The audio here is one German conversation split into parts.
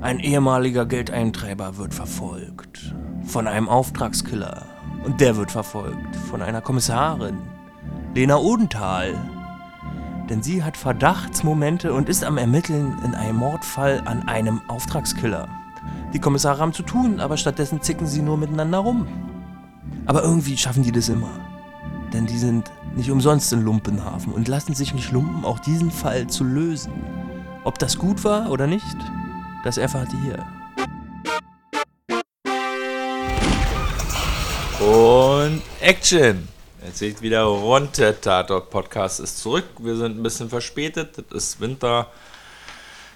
Ein ehemaliger Geldeintreiber wird verfolgt. Von einem Auftragskiller. Und der wird verfolgt. Von einer Kommissarin. Lena Odenthal. Denn sie hat Verdachtsmomente und ist am Ermitteln in einem Mordfall an einem Auftragskiller. Die Kommissare haben zu tun, aber stattdessen zicken sie nur miteinander rum. Aber irgendwie schaffen die das immer. Denn die sind nicht umsonst in Lumpenhafen und lassen sich nicht lumpen, auch diesen Fall zu lösen. Ob das gut war oder nicht, das erfahrt ihr hier. Und Action! Jetzt seht wieder rund, der Tatort Podcast ist zurück. Wir sind ein bisschen verspätet. Es ist Winter.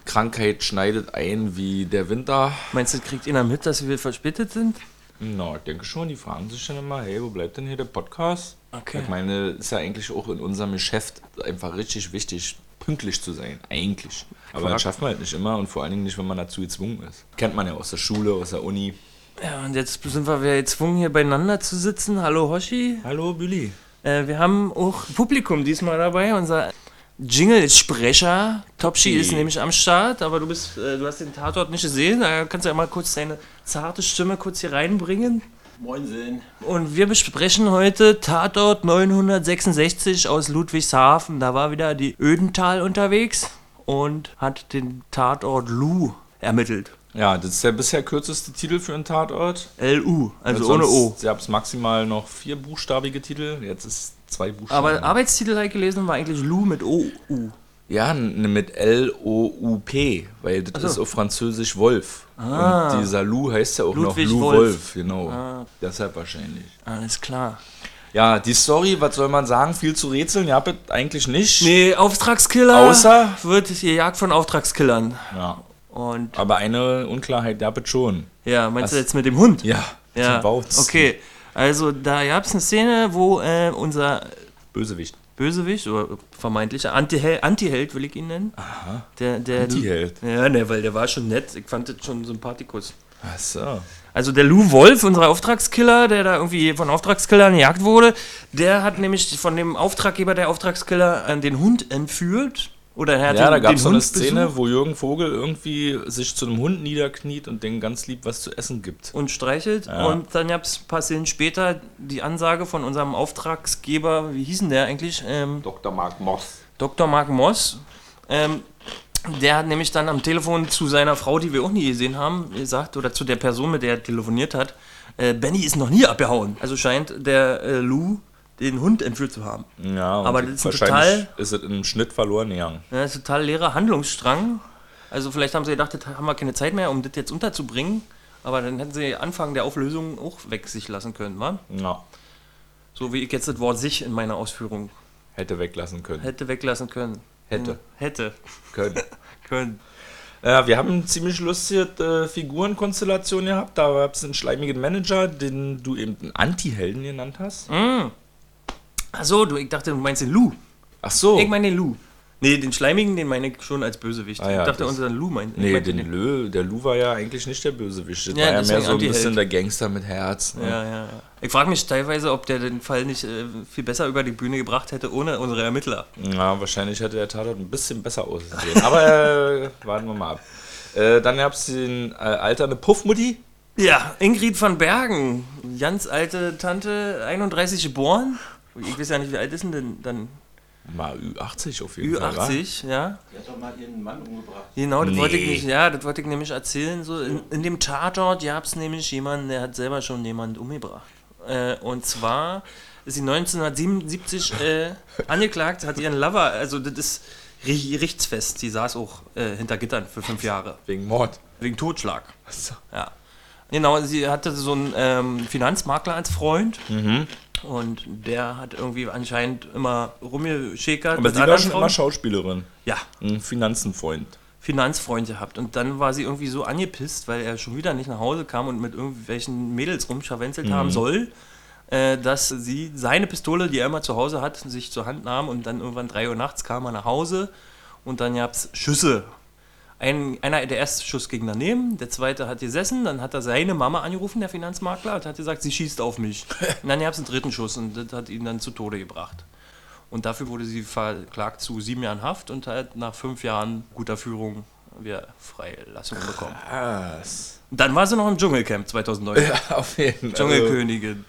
Krankheit schneidet ein wie der Winter. Meinst du, kriegt ihr mit, dass wir verspätet sind? Na, ich denke schon, die fragen sich dann immer, hey, wo bleibt denn hier der Podcast? Okay. Ich meine, ist ja eigentlich auch in unserem Geschäft einfach richtig wichtig, pünktlich zu sein. Eigentlich. Aber das schafft man halt nicht immer und vor allen Dingen nicht, wenn man dazu gezwungen ist. Kennt man ja aus der Schule, aus der Uni. Ja, und jetzt sind wir wieder gezwungen, hier beieinander zu sitzen. Hallo Hoshi. Hallo, Billy. Äh, wir haben auch Publikum diesmal dabei. Unser Jingle-Sprecher Topschi Die- ist nämlich am Start, aber du bist, äh, du hast den Tatort nicht gesehen. Da kannst du ja mal kurz deine zarte Stimme kurz hier reinbringen. Moinsen. Und wir besprechen heute Tatort 966 aus Ludwigshafen. Da war wieder die Ödental unterwegs und hat den Tatort Lu ermittelt. Ja, das ist der bisher kürzeste Titel für einen Tatort. L-U, also ohne O. Ihr habt maximal noch vier buchstabige Titel. Jetzt ist zwei Buchstaben. Aber Arbeitstitel habe ich gelesen, war eigentlich Lu mit O-U. Ja, mit L-O-U-P, weil das so. ist auf Französisch Wolf. Ah. Und dieser Lou heißt ja auch Ludwig noch Lou Wolf. Wolf, genau. Ah. Deshalb wahrscheinlich. Alles klar. Ja, die Story, was soll man sagen? Viel zu rätseln, ja, ihr eigentlich nicht. Nee, Auftragskiller Außer- wird gejagt von Auftragskillern. Ja, Und aber eine Unklarheit, ja, ihr schon. ja, meinst du Was? jetzt mit dem Hund? Ja, Ja, okay. Also da gab es eine Szene, wo äh, unser Bösewicht. Bösewicht oder vermeintlicher Antiheld, Antiheld will ich ihn nennen. Aha. Der, der Antiheld. Ja, ne, weil der war schon nett. Ich fand das schon sympathikus. Ach so. Also der Lou Wolf, unser Auftragskiller, der da irgendwie von Auftragskillern gejagt wurde, der hat nämlich von dem Auftraggeber der Auftragskiller äh, den Hund entführt. Oder er hat Ja, den, da gab es so eine Hund Szene, besucht wo Jürgen Vogel irgendwie sich zu einem Hund niederkniet und den ganz lieb was zu essen gibt. und streichelt. Ja. Und dann gab es ein paar Szenen später die Ansage von unserem Auftragsgeber, wie hieß denn der eigentlich? Ähm, Dr. Mark Moss. Dr. Mark Moss. Ähm, der hat nämlich dann am Telefon zu seiner Frau, die wir auch nie gesehen haben, gesagt, oder zu der Person, mit der er telefoniert hat, äh, Benny ist noch nie abgehauen. Also scheint der äh, Lou den Hund entführt zu haben. Ja, und Aber das ist ein wahrscheinlich total- ist es im Schnitt verloren gegangen. Ja, das ist ein total leerer Handlungsstrang. Also vielleicht haben sie gedacht, das haben wir keine Zeit mehr, um das jetzt unterzubringen. Aber dann hätten sie Anfang der Auflösung auch weg sich lassen können, wa? Ja, So wie ich jetzt das Wort sich in meiner Ausführung hätte weglassen können. hätte weglassen können. Hätte. Hm, Hätte können. können. Ja, wir haben eine ziemlich lustige äh, Figurenkonstellation gehabt. Da gab es einen schleimigen Manager, den du eben einen Anti-Helden genannt hast. Achso, du, ich dachte, du meinst den Lou. Ach so. Ich meine den Lou. Nee, den Schleimigen, den meine ich schon als Bösewicht. Ah ja, ich dachte, das- unser Lou meint. nee, meinte den Lö, der Lou war ja eigentlich nicht der Bösewicht. Das Ja, war ja mehr so ein bisschen der Gangster mit Herz. Ne? Ja, ja, ja. Ich frage mich teilweise, ob der den Fall nicht äh, viel besser über die Bühne gebracht hätte, ohne unsere Ermittler. Ja, wahrscheinlich hätte der Tatort ein bisschen besser ausgesehen. Aber äh, warten wir mal ab. Äh, dann gab es den äh, alternde Puffmutti. Ja, Ingrid van Bergen, ganz alte Tante, 31 geboren. Ich weiß ja nicht, wie alt ist denn denn dann? Mal Ü80 auf jeden Fall. wa? Ü80, ja. Die hat doch mal ihren Mann umgebracht. Genau, das Nee. wollte ich nicht, ja, das wollte ich nämlich erzählen. So, in, in dem Tatort gab es nämlich jemanden, der hat selber schon jemanden umgebracht. Äh, und zwar ist sie 1977 äh, angeklagt, hat ihren Lover, also das ist ri- Richtsfest, die saß auch äh, hinter Gittern für fünf Jahre. Wegen Mord. Wegen Totschlag. Achso. Ja. Genau, sie hatte so einen ähm, Finanzmakler als Freund. Mhm. Und der hat irgendwie anscheinend immer rumgeschäkert. Aber sie war schon immer Schauspielerin. Ja, Ein Finanzenfreund. Finanzfreund gehabt. Und dann war sie irgendwie so angepisst, weil er schon wieder nicht nach Hause kam und mit irgendwelchen Mädels rumscharwenzelt haben soll, äh, dass sie seine Pistole, die er immer zu Hause hat, sich zur Hand nahm und dann irgendwann 3 Uhr nachts kam er nach Hause und dann gab es Schüsse. Ein, einer, der erste Schuss ging daneben, der zweite hat gesessen, dann hat er seine Mama angerufen, der Finanzmakler, und hat gesagt, sie schießt auf mich. und dann gab es einen dritten Schuss und das hat ihn dann zu Tode gebracht. Und dafür wurde sie verklagt zu sieben Jahren Haft und halt nach fünf Jahren guter Führung wieder Freilassung bekommen. Was? Dann war sie noch im Dschungelcamp 2009. Ja, auf jeden Fall. Dschungelkönigin.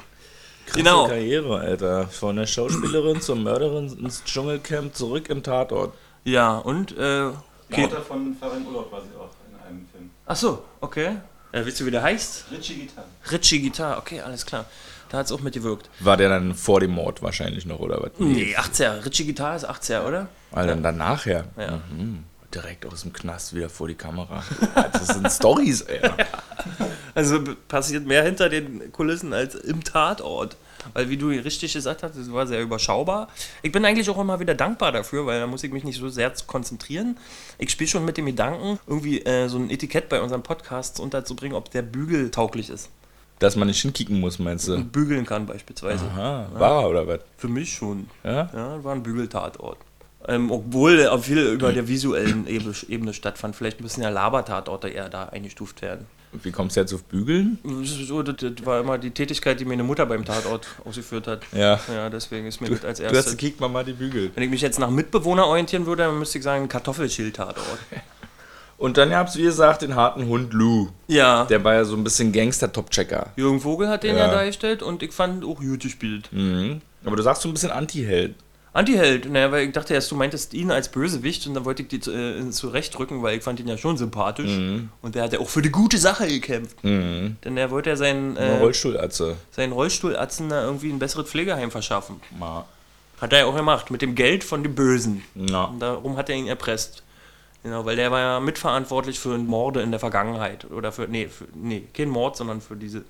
Krasse Genau. Karriere, Alter. Von der Schauspielerin zur Mörderin ins Dschungelcamp zurück im Tatort. Ja, und, äh, okay. Mutter von Farin Urlaub war sie auch in einem Film. Ach so, okay. Äh, willst du, wie der heißt? Richie Gitarre. Richie Guitar, okay, alles klar. Da hat es auch mitgewirkt. War der dann vor dem Mord wahrscheinlich noch, oder was? Nee, 80er. Richie Guitar ist 80er, oder? Weil dann danach ja. Ja. Mhm. Direkt aus dem Knast wieder vor die Kamera. Das sind Stories, ey. Also passiert mehr hinter den Kulissen als im Tatort. Weil, wie du richtig gesagt hast, es war sehr überschaubar. Ich bin eigentlich auch immer wieder dankbar dafür, weil da muss ich mich nicht so sehr konzentrieren. Ich spiele schon mit dem Gedanken, irgendwie äh, so ein Etikett bei unseren Podcasts unterzubringen, ob der bügeltauglich ist. Dass man nicht hinkicken muss, meinst du? Und bügeln kann beispielsweise. Aha, war er oder was? Für mich schon. Ja? Ja, war ein Bügeltatort. Ähm, obwohl viel über der visuellen Ebene stattfand. Vielleicht müssen ja Labertatorte eher da eingestuft werden. Wie kommst du jetzt auf Bügeln? So, das, das war immer die Tätigkeit, die meine Mutter beim Tatort ausgeführt hat. Ja. Ja, deswegen ist mir Du, das als du hast erstes. gekickt, Mama, die Bügel. Wenn ich mich jetzt nach Mitbewohner orientieren würde, dann müsste ich sagen Kartoffelschildtatort. Und dann gab's, wie gesagt, den harten Hund Lou. Ja. Der war ja so ein bisschen Gangster-Top-Checker. Jürgen Vogel hat den ja. Ja. dargestellt und ich fand auch gut gespielt. Mhm. Aber du sagst so ein bisschen Anti-Held. Antiheld, naja, weil ich dachte erst, du meintest ihn als Bösewicht und dann wollte ich die äh, zurechtrücken, weil ich fand ihn ja schon sympathisch. Und der hat ja auch für die gute Sache gekämpft. Mhm. Denn er wollte ja seinen, Eine äh, Rollstuhlatze. seinen Rollstuhlatzen da irgendwie ein besseres Pflegeheim verschaffen. Ma. Hat er ja auch gemacht, mit dem Geld von den Bösen. Na. Und darum hat er ihn erpresst. Genau, weil der war ja mitverantwortlich für Morde in der Vergangenheit. Oder für, nee, für, nee, kein Mord, sondern für diese,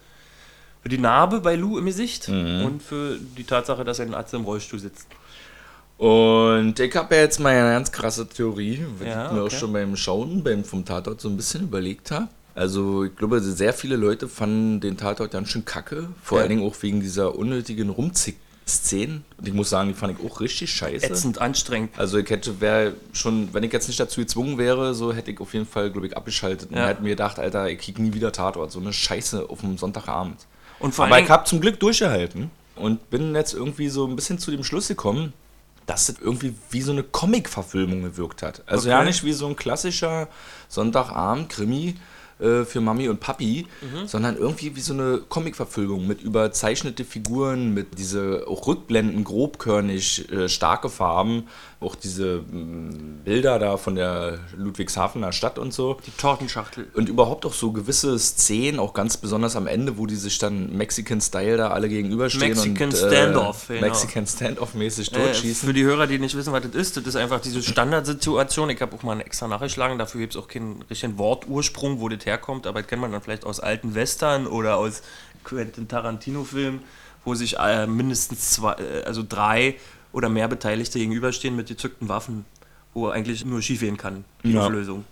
für die Narbe bei Lou im Gesicht und für die Tatsache, dass ein Arzt im Rollstuhl sitzt. Und ich habe ja jetzt mal eine ganz krasse Theorie, was Ja, ich mir okay. auch schon beim Schauen beim, vom Tatort so ein bisschen überlegt habe. Also ich glaube, sehr viele Leute fanden den Tatort ganz schön kacke. Vor Ja. allen Dingen auch wegen dieser unnötigen Rumzick-Szenen. Und ich muss sagen, die fand ich auch richtig scheiße. Ätzend, anstrengend. Also ich hätte, wäre schon, wenn ich jetzt nicht dazu gezwungen wäre, so hätte ich auf jeden Fall, glaube ich, abgeschaltet und Ja. hätte mir gedacht, Alter, ich krieg nie wieder Tatort. So eine Scheiße auf dem Sonntagabend. Und vor Aber ich habe zum Glück durchgehalten und bin jetzt irgendwie so ein bisschen zu dem Schluss gekommen, dass das irgendwie wie so eine Comic-Verfilmung gewirkt hat. Also Okay. ja nicht wie so ein klassischer Sonntagabend-Krimi äh, für Mami und Papi, Mhm. sondern irgendwie wie so eine Comic-Verfilmung mit überzeichnete Figuren, mit diese auch Rückblenden, grobkörnig, äh, starke Farben, auch diese mh, Bilder da von der Ludwigshafener Stadt und so. die Tortenschachtel. Und überhaupt auch so gewisse Szenen, auch ganz besonders am Ende, wo die sich dann Mexican-Style da alle gegenüberstehen Mexican und Standoff, äh, genau. Mexican Standoff-mäßig Äh, totschießen. für die Hörer, die nicht wissen, was das ist, das ist einfach diese Standardsituation. Ich habe auch mal eine extra nachgeschlagen, dafür gibt es auch keinen richtigen Wortursprung, wo das herkommt, aber das kennt man dann vielleicht aus alten Western oder aus Quentin Tarantino-Filmen, wo sich äh, mindestens zwei, äh, also drei oder mehr Beteiligte gegenüberstehen mit gezückten Waffen, wo eigentlich nur schief gehen kann, die Ja. Auflösung.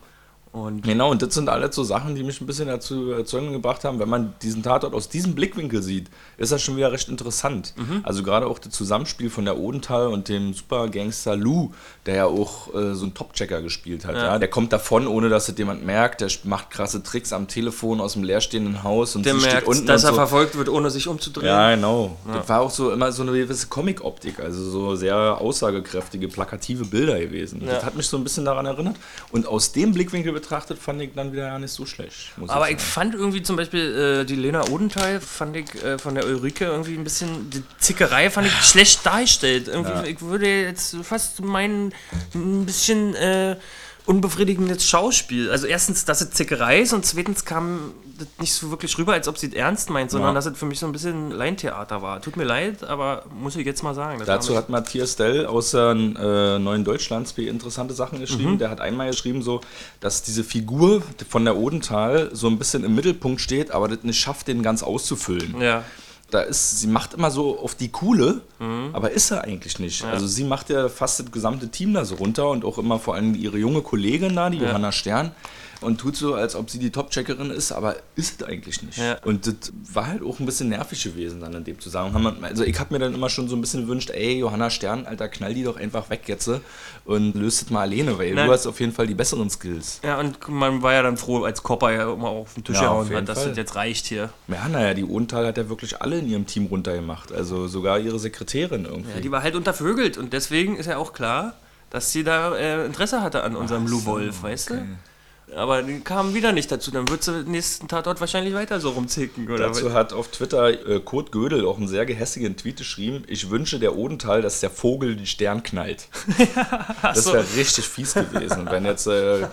Und Genau, und das sind alles so Sachen, die mich ein bisschen dazu Erzeugung gebracht haben. Wenn man diesen Tatort aus diesem Blickwinkel sieht, ist das schon wieder recht interessant. Mhm. Also gerade auch das Zusammenspiel von der Odenthal und dem Supergangster Lou, der ja auch äh, so einen Top-Checker gespielt hat. Ja. Ja. Der kommt davon, ohne dass es jemand merkt. Der macht krasse Tricks am Telefon aus dem leerstehenden Haus und der sie steht merkt, unten dass er so. verfolgt wird, ohne sich umzudrehen. Ja, genau. Das war auch so immer so eine gewisse Comic-Optik, also so sehr aussagekräftige, plakative Bilder gewesen. Ja. Das hat mich so ein bisschen daran erinnert. Und aus dem Blickwinkel betrachtet fand ich dann wieder gar nicht so schlecht. Aber ich ich fand irgendwie zum Beispiel äh, die Lena Odenthal, fand ich äh, von der Ulrike irgendwie ein bisschen, die Zickerei fand ich schlecht dargestellt. Irgendwie, Ja. Ich würde jetzt fast meinen, ein bisschen äh, unbefriedigendes Schauspiel. Also erstens, dass es Zickerei ist und zweitens kam das nicht so wirklich rüber, als ob sie es ernst meint, sondern Ja. dass es für mich so ein bisschen Laientheater war. Tut mir leid, aber muss ich jetzt mal sagen. Dazu hat Matthias Dell aus äh, Neuen Deutschlandsp interessante Sachen Mhm. geschrieben. Der hat einmal geschrieben, so, dass diese Figur von der Odenthal so ein bisschen im Mittelpunkt steht, aber das nicht schafft, den ganz auszufüllen. ja. Da ist, sie macht immer so auf die Coole, aber ist sie eigentlich nicht. Also sie macht ja fast das gesamte Team da so runter und auch immer vor allem ihre junge Kollegin da, die Ja. Johanna Stern. Und tut so, als ob sie die Top-Checkerin ist, aber ist es eigentlich nicht. Ja. Und das war halt auch ein bisschen nervig gewesen dann in dem Zusammenhang. Also ich habe mir dann immer schon so ein bisschen gewünscht, ey, Johanna Stern, Alter, knall die doch einfach weg jetzt und löst es mal alleine, weil Nein. du hast auf jeden Fall die besseren Skills. Ja, und man war ja dann froh, als Kopper ja immer auf den Tisch Ja, gehauen hat, dass Fall. das jetzt reicht hier. Ja, naja, die Odenthal hat ja wirklich alle in ihrem Team runtergemacht. Also sogar ihre Sekretärin irgendwie. Ja, die war halt untervögelt und deswegen ist ja auch klar, dass sie da äh, Interesse hatte an unserem Lou Wolf, weißt du? Aber die kamen wieder nicht dazu. Dann wird sie den nächsten Tatort wahrscheinlich weiter so rumzicken. Oder Dazu hat auf Twitter äh, Kurt Gödel auch einen sehr gehässigen Tweet geschrieben. Ich wünsche der Odenthal, dass der Vogel den Stern knallt. das so. wäre richtig fies gewesen, wenn jetzt äh,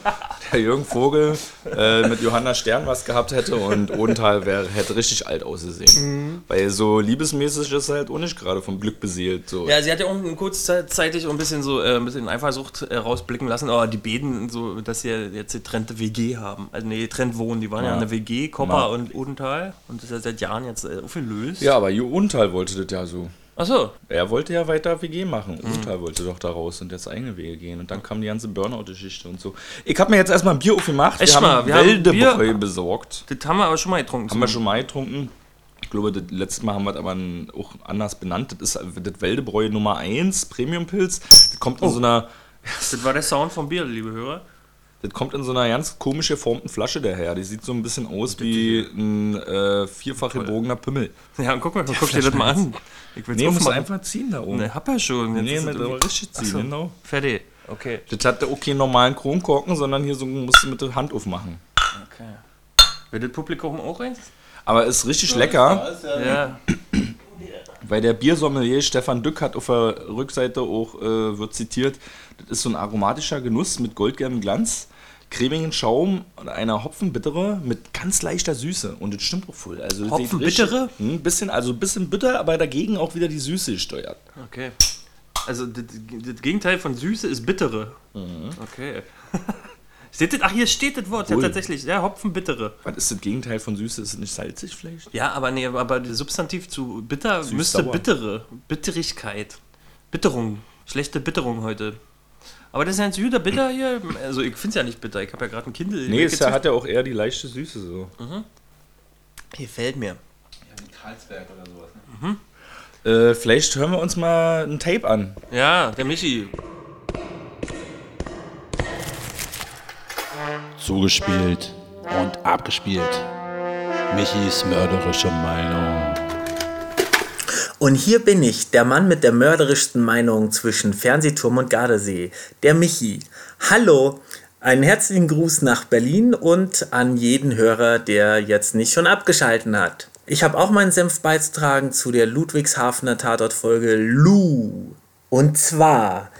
der Jürgen Vogel äh, mit Johanna Stern was gehabt hätte und Odenthal wär, hätte richtig alt ausgesehen. Weil so liebesmäßig ist er halt auch nicht gerade vom Glück beseelt. So. Ja, sie hat ja auch kurzzeitig ein bisschen so äh, ein bisschen Eifersucht äh, rausblicken lassen, aber die beten so, dass sie ja jetzt getrennte WG haben. Also nee, getrennt wohnen. Die waren ja, Ja. in der WG, Kopper Ja. und Odenthal. Und das ist ja seit Jahren jetzt äh, aufgelöst. Ja, aber Odenthal wollte das ja so. Achso. Er wollte ja weiter WG machen. Mhm. Odenthal wollte doch da raus und jetzt eigene Wege gehen. Und dann kam die ganze Burnout-Geschichte und so. Ich habe mir jetzt erstmal ein Bier aufgemacht. Echt wir mal, haben wir Bier- besorgt. Das haben wir aber schon mal getrunken. Haben wir schon mal getrunken. Ich glaube, das letzte Mal haben wir es aber auch anders benannt. Das ist das Wäldebräu Nummer 1, Premium-Pilz. Das kommt in Oh. so einer. Das war der Sound vom Bier, liebe Hörer. Das kommt in so einer ganz komisch geformten Flasche daher. Die sieht so ein bisschen aus wie ein äh, vierfach gebogener Pimmel. Ja, und guck mal, guck dir das mal an. Ich will's Nee, musst du aufmachen. einfach ziehen da oben. Ne, hab ja schon. Jetzt Nee, ist mit irgendwie- richtig ziehen, Achso. genau. Fertig. Okay. Das hatte auch keinen normalen Kronkorken, sondern hier so musst du mit der Hand aufmachen. okay. Wird das Publikum auch eins? Aber ist richtig lecker, Ja. weil der Biersommelier Stefan Dück hat auf der Rückseite auch, äh, wird zitiert, das ist so ein aromatischer Genuss mit goldgelbem Glanz, cremigen Schaum und einer Hopfenbittere mit ganz leichter Süße. Und das stimmt auch voll. Also Hopfenbittere? richtig- Hm, bisschen, also ein bisschen bitter, aber dagegen auch wieder die Süße gesteuert. Okay. Also das, das Gegenteil von Süße ist bittere. Okay. Steht das, ach, hier steht das Wort ja Cool. tatsächlich. Ja, Hopfenbittere. Was ist das Gegenteil von Süße? Ist es nicht salzig vielleicht? Ja, aber nee, aber das Substantiv zu bitter müsste sauer. bittere. Bitterigkeit. Bitterung. Schlechte Bitterung heute. Aber das ist ja ein süder Bitter hier. Also ich finde es ja nicht bitter. Ich habe ja gerade ein Kindle. Nee, es hat ja auch eher die leichte Süße so. Gefällt mir. Ja, wie Karlsberg oder sowas. Ne? Äh, vielleicht hören wir uns mal ein Tape an. Ja, der Michi. Zugespielt und abgespielt. Michis mörderische Meinung. Und hier bin ich, der Mann mit der mörderischsten Meinung zwischen Fernsehturm und Gardasee, der Michi. Hallo, einen herzlichen Gruß nach Berlin und an jeden Hörer, der jetzt nicht schon abgeschalten hat. Ich habe auch meinen Senf beizutragen zu der Ludwigshafener Tatortfolge Lu. Und zwar,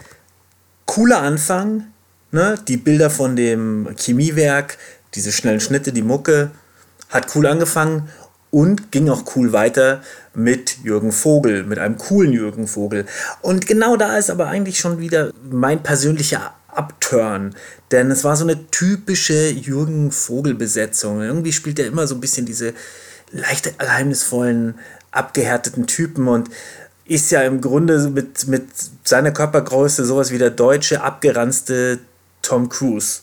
cooler Anfang, ne? die Bilder von dem Chemiewerk, diese schnellen Schnitte, die Mucke, hat cool angefangen und ging auch cool weiter mit Jürgen Vogel, mit einem coolen Jürgen Vogel. Und genau da ist aber eigentlich schon wieder mein persönlicher Upturn, denn es war so eine typische Jürgen Vogel-Besetzung. Irgendwie spielt er immer so ein bisschen diese leicht geheimnisvollen, abgehärteten Typen und ist ja im Grunde mit, mit seiner Körpergröße sowas wie der deutsche, abgeranzte Tom Cruise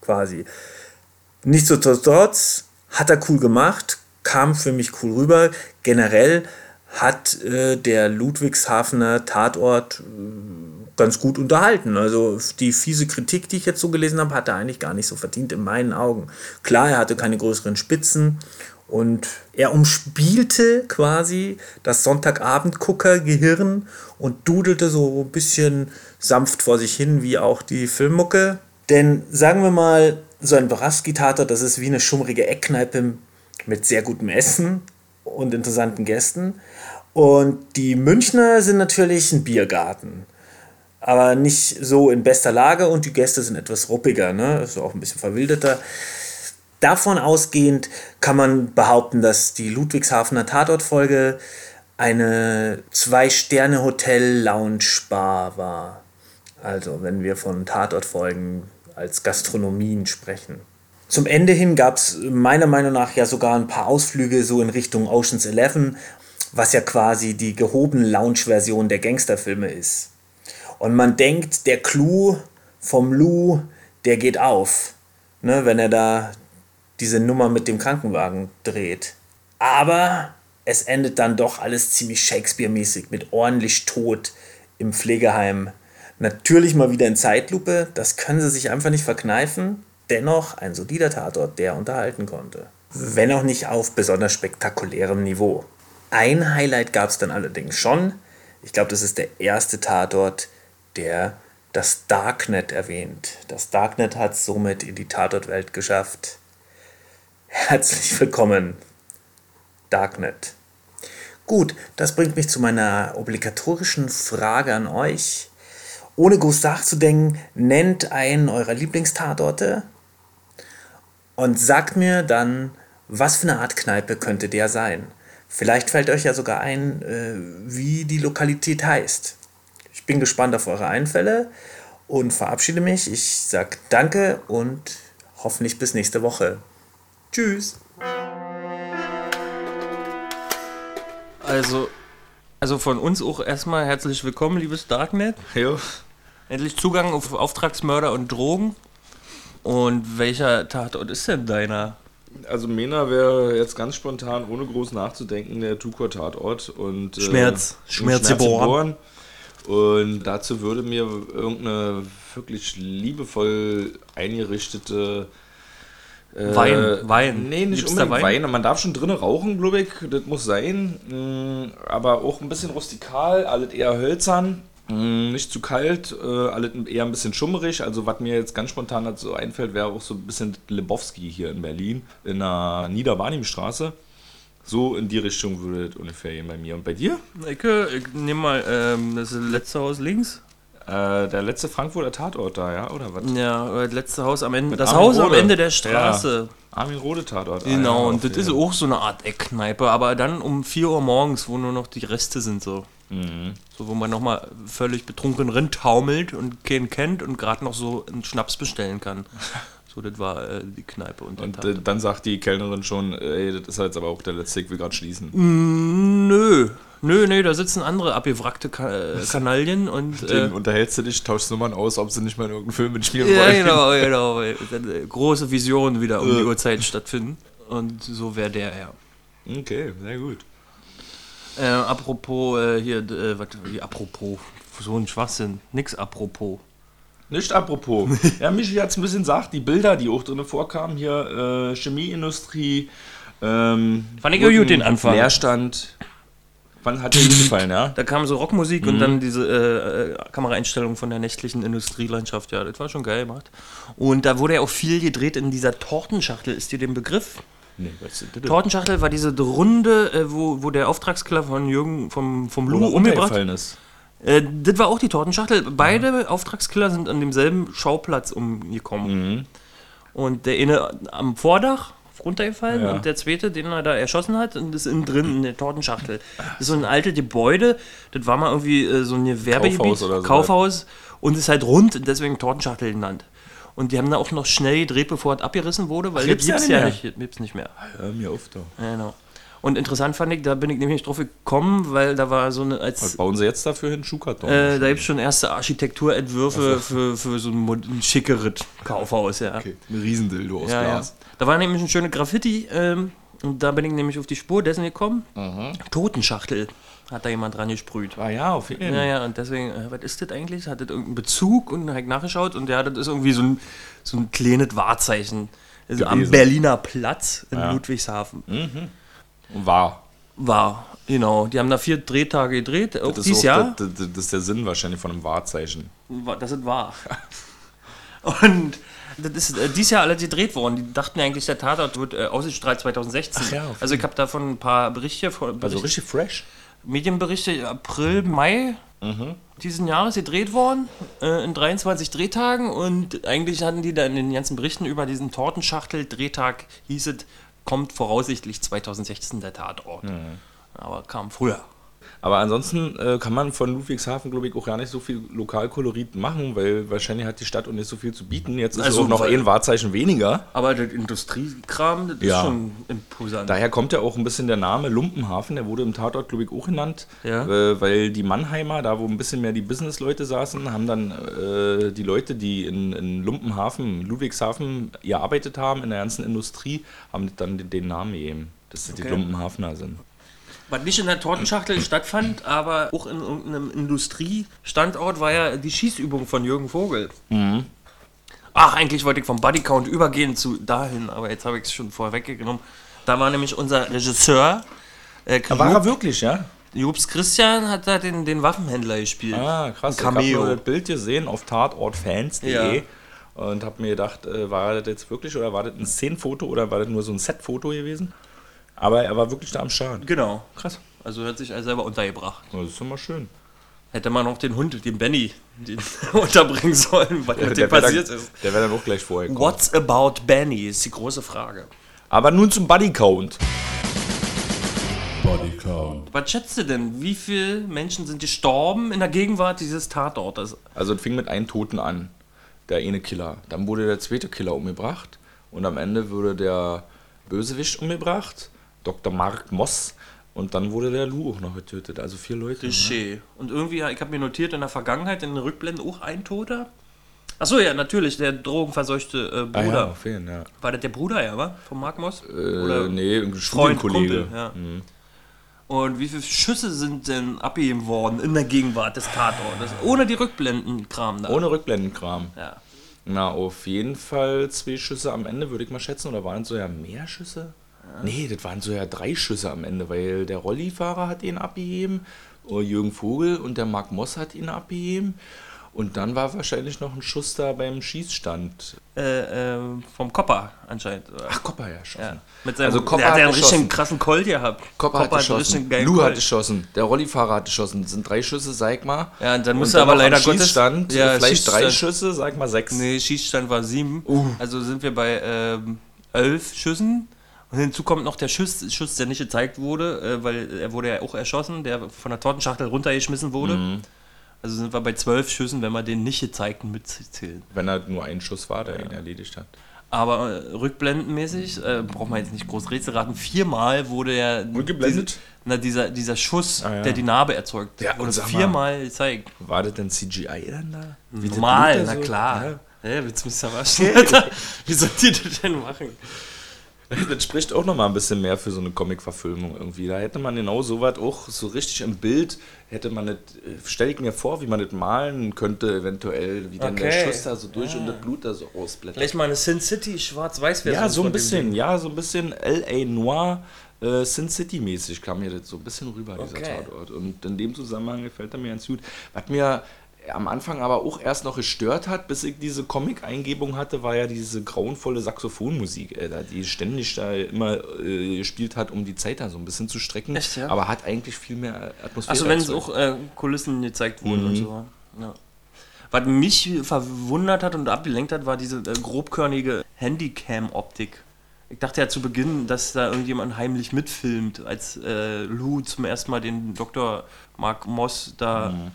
quasi. Nichtsdestotrotz hat er cool gemacht, kam für mich cool rüber. Generell hat äh, der Ludwigshafener Tatort äh, ganz gut unterhalten. Also die fiese Kritik, die ich jetzt so gelesen habe, hat er eigentlich gar nicht so verdient in meinen Augen. Klar, er hatte keine größeren Spitzen und er umspielte quasi das Sonntagabend-Gucker-Gehirn und dudelte so ein bisschen sanft vor sich hin, wie auch die Filmmucke. Denn sagen wir mal, so ein Boraski-Tatort, das ist wie eine schummrige Eckkneipe mit sehr gutem Essen und interessanten Gästen. Und die Münchner sind natürlich ein Biergarten. Aber nicht so in bester Lage und die Gäste sind etwas ruppiger, ne? Ist auch ein bisschen verwilderter. Davon ausgehend kann man behaupten, dass die Ludwigshafener Tatortfolge eine Zwei-Sterne-Hotel-Lounge-Bar war. Also, wenn wir von Tatortfolgen als Gastronomien sprechen. Zum Ende hin gab es meiner Meinung nach ja sogar ein paar Ausflüge so in Richtung Oceans 11, was ja quasi die gehobene Lounge-Version der Gangsterfilme ist. Und man denkt, der Clou vom Lou, der geht auf, ne, wenn er da diese Nummer mit dem Krankenwagen dreht. Aber es endet dann doch alles ziemlich Shakespeare-mäßig mit ordentlich Tod im Pflegeheim. Natürlich mal wieder in Zeitlupe, das können sie sich einfach nicht verkneifen. Dennoch ein solider Tatort, der unterhalten konnte. Wenn auch nicht auf besonders spektakulärem Niveau. Ein Highlight gab es dann allerdings schon. Ich glaube, das ist der erste Tatort, der das Darknet erwähnt. Das Darknet hat es somit in die Tatortwelt geschafft. Herzlich willkommen, Darknet. Gut, das bringt mich zu meiner obligatorischen Frage an euch. Ohne groß nachzudenken, nennt einen eurer Lieblingstatorte und sagt mir dann, was für eine Art Kneipe könnte der sein. Vielleicht fällt euch ja sogar ein, äh, wie die Lokalität heißt. Ich bin gespannt auf eure Einfälle und verabschiede mich. Ich sage danke und hoffentlich bis nächste Woche. Tschüss. Also, also von uns auch erstmal herzlich willkommen, liebes Darknet. Jo. Endlich Zugang auf Auftragsmörder und Drogen. Und welcher Tatort ist denn deiner? Also Mena wäre jetzt ganz spontan, ohne groß nachzudenken, der Tukor-Tatort. und äh, Schmerz. und Schmerz geboren. Und dazu würde mir irgendeine wirklich liebevoll eingerichtete äh, Wein, Wein. Nee, nicht Liebster unbedingt Wein? Wein. Man darf schon drinnen rauchen, glaube ich. Das muss sein. Mm, Aber auch ein bisschen rustikal, alles eher hölzern. Mm, Nicht zu kalt, äh, alles eher ein bisschen schummerig. Also, was mir jetzt ganz spontan dazu einfällt, wäre auch so ein bisschen Lebowski hier in Berlin, in der Niederbarnimstraße. So in die Richtung würde es ungefähr gehen bei mir. Und bei dir? Ecke, ich nehme mal ähm, das letzte Haus links. Äh, der letzte Frankfurter Tatort da, ja? Oder was? Ja, das letzte Haus am Ende. Das Armin Haus am Rohde. Ende der Straße. Armin Rode Tatort. ah, ja, Genau, und auf das ist auch so eine Art Eckkneipe, aber dann um 4 Uhr morgens, wo nur noch die Reste sind so. Mhm. So, wo man nochmal völlig betrunken rintaumelt und keinen kennt und gerade noch so einen Schnaps bestellen kann. So, das war äh, die Kneipe und, Und äh, dann sagt die Kellnerin schon, ey, das ist jetzt aber auch der letzte, ich will gerade schließen. Nö, nö, nö, da sitzen andere abgewrackte Ka äh, Kanalien und. Äh, Den unterhältst du dich, tauschst Nummern aus, ob sie nicht mal in irgendeinen Film mitspielen ja, wollen. genau, genau. Äh, Große Visionen wieder um die Äh. Uhrzeit stattfinden. Und so wäre der, ja. Okay, sehr gut. Äh, apropos, äh, hier, äh, was, wie apropos, so ein Schwachsinn, nix apropos. Nicht apropos. ja, Michi hat es ein bisschen gesagt, die Bilder, die auch drin vorkamen, hier äh, Chemieindustrie, ähm, Fand ich gut, den Anfang. Leerstand. Wann hat dir gefallen, ja? Da kam so Rockmusik Mhm. und dann diese äh, äh, Kameraeinstellung von der nächtlichen Industrielandschaft, ja, das war schon geil gemacht. Und da wurde ja auch viel gedreht in dieser Tortenschachtel, ist dir den Begriff? Nee, weißt du, das Tortenschachtel war diese Runde, äh, wo, wo der Auftragskiller von Jürgen, vom, vom Lou Wo umgebracht umgefallen ist. Äh, das war auch die Tortenschachtel. Beide Auftragskiller sind an demselben Schauplatz umgekommen. Mhm. Und der eine am Vordach runtergefallen Ja. und der zweite, den er da erschossen hat, und ist innen drin in der Tortenschachtel. Das ist so ein altes Gebäude, das war mal irgendwie äh, so ein Werbegebiet, Kaufhaus oder so. Kaufhaus und ist halt rund und deswegen Tortenschachtel genannt. Und die haben da auch noch schnell gedreht, bevor es abgerissen wurde, weil Ach, das gibt's ja nicht ja nicht, gibt's nicht mehr. Hör mir auf, da. Genau. Und interessant fand ich, da bin ich nämlich drauf gekommen, weil da war so eine, als Was bauen sie jetzt dafür hin? Schuhkarton. äh, da gibt es schon erste Architekturentwürfe für, für so ein, schickeres Kaufhaus, ja. okay, ein Riesendildo aus ja, ja. Glas. Da war nämlich ein schöne Graffiti ähm, und da bin ich nämlich auf die Spur dessen gekommen. Totenschachtel hat da jemand dran gesprüht. Ah ja, auf jeden Fall. Ja, ja, und deswegen, äh, was ist das eigentlich? Hat das irgendeinen Bezug? Und dann habe ich nachgeschaut und ja, das ist irgendwie so ein, so ein kleines Wahrzeichen. Also am. Berliner Platz in Ja. Ludwigshafen. War. War, genau. Die haben da vier Drehtage gedreht, auch Das dieses ist, Jahr. das, das, das ist der Sinn wahrscheinlich von einem Wahrzeichen. Wa- Das ist wahr. Und das ist äh, dieses Jahr alles gedreht worden. Die dachten eigentlich, der Tatort wird äh, ausgestrahlt 2016. Ach ja, also ich habe davon ein paar Berichte, von, Also Berichte richtig fresh. Medienberichte April, Mai diesen Jahres gedreht worden, äh, in 23 Drehtagen. Und eigentlich hatten die da in den ganzen Berichten über diesen Tortenschachtel-Drehtag, hieß es, kommt voraussichtlich 2016 der Tatort. Aber kam früher. Aber ansonsten äh, kann man von Ludwigshafen, glaube ich, auch gar nicht so viel Lokalkolorit machen, weil wahrscheinlich hat die Stadt auch nicht so viel zu bieten. Jetzt ist Also, auch noch ein Wahrzeichen weniger. Aber der Industriekram, das Ja. ist schon imposant. Daher kommt ja auch ein bisschen der Name Lumpenhafen. Der wurde im Tatort, glaube ich, auch genannt. Ja. Äh, weil die Mannheimer, da wo ein bisschen mehr die Businessleute saßen, haben dann äh, die Leute, die in, in Lumpenhafen, Ludwigshafen gearbeitet haben, in der ganzen Industrie, haben dann den, den Namen gegeben, dass das die Okay. Lumpenhafener sind. Was nicht in der Tortenschachtel stattfand, aber auch in irgendeinem Industriestandort war ja die Schießübung von Jürgen Vogel. Ach, eigentlich wollte ich vom Bodycount übergehen zu dahin, aber jetzt habe ich es schon vorweggenommen. Da war nämlich unser Regisseur, äh, Da war er wirklich, ja? Jobs Christian hat da den, den Waffenhändler gespielt. Ah, krass. Cameo. Ich habe das Bild gesehen auf tatortfans.de Ja. und habe mir gedacht, äh, war das jetzt wirklich oder war das ein Szenenfoto oder war das nur so ein Setfoto gewesen? Aber er war wirklich da am Start. Genau. Krass. Also hat sich er selber untergebracht. Das ist immer schön. Hätte man auch den Hund, den Benny, den unterbringen sollen, was mit dem passiert dann, ist. Der wäre dann auch gleich vorher gekommen. What's about Benny ist die große Frage. Aber nun zum Bodycount. Bodycount. Was schätzt du denn? Wie viele Menschen sind gestorben in der Gegenwart dieses Tatortes? Also es fing mit einem Toten an, der eine Killer. Dann wurde der zweite Killer umgebracht und am Ende wurde der Bösewicht umgebracht, Dr. Mark Moss. Und dann wurde der Lou auch noch getötet. Also vier Leute. Ne? Klischee. Und irgendwie, ich habe mir notiert, in der Vergangenheit, in den Rückblenden auch ein Toter. Achso, ja, natürlich, der drogenverseuchte äh, Ah, Bruder. ja, auf jeden, ja. War das der Bruder, ja, war? Von Mark Moss? Äh, nee, ein Freund, Studienkollege. Kumpel, ja. Mhm. Und wie viele Schüsse sind denn abgegeben worden in der Gegenwart des Tatortes? Ohne die Rückblenden-Kram da. Ohne Rückblendenkram. Ja. Na, auf jeden Fall zwei Schüsse am Ende, würde ich mal schätzen. Oder waren es so ja mehr Schüsse? Nee, das waren so ja drei Schüsse am Ende, weil der Rollifahrer hat ihn abgegeben, oh, Jürgen Vogel und der Mark Moss hat ihn abgegeben. Und dann war wahrscheinlich noch ein Schuss da beim Schießstand. Äh, äh, vom Kopper anscheinend. Ach, Kopper ja schon. ja. Mit seinem, Also Kopper der hat hat ja einen geschossen. richtigen krassen Colt gehabt. Kopper, hat einen geschossen, Lou hat Colt. geschossen, der Rollifahrer hat geschossen. Das sind drei Schüsse, sag mal. Ja, und dann musste aber leider Gottes- Schießstand, Ja, vielleicht drei Schießstand. Schüsse, sag mal sechs. Nee, Schießstand war sieben. Uh. Also sind wir bei ähm, elf Schüssen. Und hinzu kommt noch der Schuss, Schuss, der nicht gezeigt wurde, äh, weil er wurde ja auch erschossen, der von der Tortenschachtel runtergeschmissen wurde. Mhm. Also sind wir bei zwölf Schüssen, wenn wir den nicht gezeigten mitzählen. Wenn er nur ein Schuss war, der ihn erledigt hat. Aber äh, rückblendenmäßig, äh, braucht man jetzt nicht groß Rätsel raten, viermal wurde ja Rückgeblendet? Diese, na, dieser, dieser Schuss, Ah, ja. der die Narbe erzeugt, Ja, wurde und sag mal- viermal gezeigt. War das denn CGI dann da? Wie Normal, na so- klar. Ja. Ja, willst du mich verarschen? Wie soll die das denn machen? Das spricht auch noch mal ein bisschen mehr für so eine Comic-Verfilmung irgendwie. Da hätte man genau sowas auch so richtig im Bild, hätte man das, stelle ich mir vor, wie man das malen könnte, eventuell, wie dann der Okay. Schuss da so durch und das Blut da so ausblättert. Vielleicht mal eine Sin City schwarz-weiß-Version. Ja, so ein bisschen, ja, so ein bisschen L.A. Noir, äh, Sin City-mäßig kam mir das so ein bisschen rüber, dieser Okay. Tatort. Und in dem Zusammenhang gefällt er mir ganz gut. Was mir am Anfang aber auch erst noch gestört hat, bis ich diese Comic-Eingebung hatte, war ja diese grauenvolle Saxophonmusik, Alter, die ständig da immer äh, gespielt hat, um die Zeit da so ein bisschen zu strecken. Echt, ja? Aber hat eigentlich viel mehr Atmosphäre. Achso, wenn es auch äh, Kulissen gezeigt wurden Mhm. und so. Ja. Was mich verwundert hat und abgelenkt hat, war diese äh, grobkörnige Handycam-Optik. Ich dachte ja zu Beginn, dass da irgendjemand heimlich mitfilmt, als äh, Lou zum ersten Mal den Dr. Mark Moss da Mhm.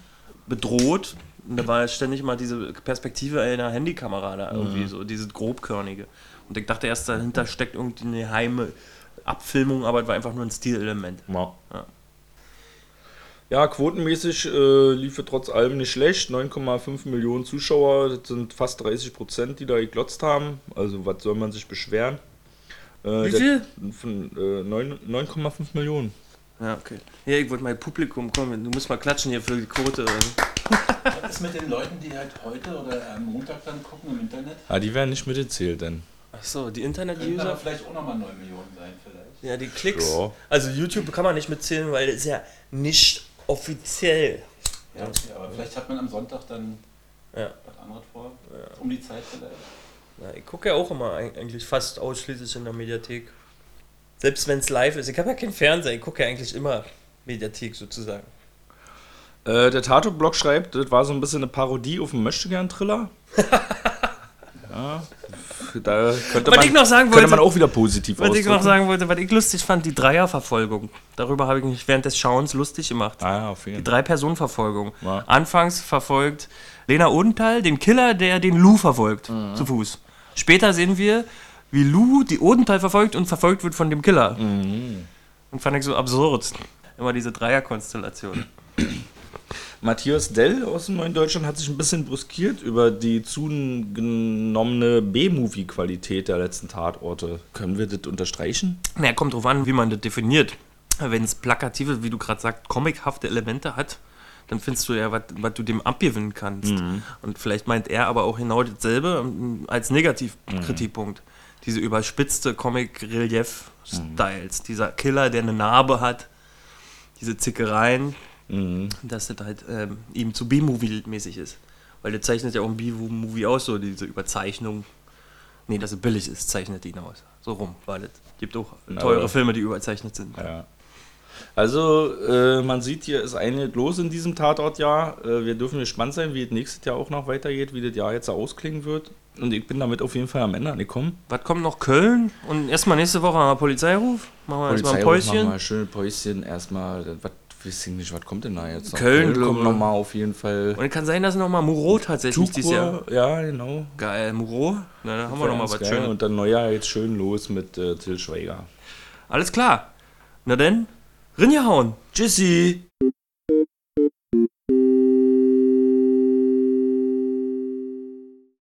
Bedroht. Und da war ständig mal diese Perspektive einer Handykamera da irgendwie, Mhm. so diese grobkörnige. Und ich dachte erst, dahinter steckt irgendwie eine geheime Abfilmung, aber es war einfach nur ein Stilelement. Ja. Ja. Ja, quotenmäßig äh, lief es trotz allem nicht schlecht. 9,5 Millionen Zuschauer, das sind fast 30 Prozent, die da geglotzt haben. Also, was soll man sich beschweren? Äh, Wie viel? Von äh, neun- 9,5 Millionen. Ja, okay. Ja, ich wollte mal Publikum kommen. Du musst mal klatschen hier für die Quote. Was ist mit den Leuten, die halt heute oder am Montag dann gucken im Internet? Ah, die werden nicht mitgezählt, denn. Achso, die Internet-User. vielleicht auch nochmal 9 Millionen sein, vielleicht. Ja, die Klicks. Ja. Also YouTube kann man nicht mitzählen, weil das ist ja nicht offiziell. Ja, okay, aber vielleicht hat man am Sonntag dann Ja. was anderes vor. Um die Zeit vielleicht. Ja, ich gucke ja auch immer eig- eigentlich fast ausschließlich in der Mediathek. Selbst wenn es live ist. Ich habe ja keinen Fernseher, ich gucke ja eigentlich immer Mediathek sozusagen. Äh, der Tato-Blog schreibt, das war so ein bisschen eine Parodie auf einen Möchtegern-Thriller. ja, da könnte Was man, ich noch sagen wollte- man auch wieder positiv Was ich noch ausdrücken. sagen wollte, was ich lustig fand, die Dreierverfolgung. Darüber habe ich mich während des Schauens lustig gemacht. Ah, ja, auf jeden Die. Drei-Personen-Verfolgung. Ja. Anfangs verfolgt Lena Odenthal den Killer, der den Lou verfolgt, Mhm. zu Fuß. Später sehen wir, wie Lou die Odenthal verfolgt und verfolgt wird von dem Killer. Mhm. Und fand ich so absurd. Immer diese Dreierkonstellation. Matthias Dell aus dem Neuen Deutschland hat sich ein bisschen bruskiert über die zugenommene B-Movie-Qualität der letzten Tatorte. Können wir das unterstreichen? Naja, kommt drauf an, wie man das definiert. Wenn es plakative, wie du gerade sagst, comichafte Elemente hat, dann findest du ja, was du dem abgewinnen kannst. Und vielleicht meint er aber auch genau dasselbe ähm, als Negativkritikpunkt. Diese überspitzte Comic-Relief-Styles. Dieser Killer, der eine Narbe hat, diese Zickereien, Mhm. dass das halt ähm, ihm zu B-Movie-mäßig ist. Weil der zeichnet ja auch ein B-Movie aus, so diese Überzeichnung. Nee, dass es billig ist, zeichnet ihn aus. So rum war das. Gibt auch teure aber- Filme, die überzeichnet sind. Ja. Also, äh, man sieht, hier ist einiges los in diesem Tatortjahr. Äh, wir dürfen gespannt sein, wie es nächstes Jahr auch noch weitergeht, wie das Jahr jetzt ausklingen wird. Und ich bin damit auf jeden Fall am Ende angekommen. Was kommt noch? Köln? Und erstmal nächste Woche haben wir Polizeiruf. Machen wir erstmal ein Polizei, machen Päuschen. wir schön Päuschen. Erstmal, was, weiß ich nicht, was kommt denn da jetzt noch? Köln, kommt nochmal auf jeden Fall. Und es kann sein, dass nochmal Muro tatsächlich dieses Jahr. Tukur, ja, genau. Geil, Muro. Na, da haben wir nochmal was. Schönes. Und dann Neujahr jetzt schön los mit äh, Till Schweiger. Alles klar. Na denn, Ringehauen. Tschüssi.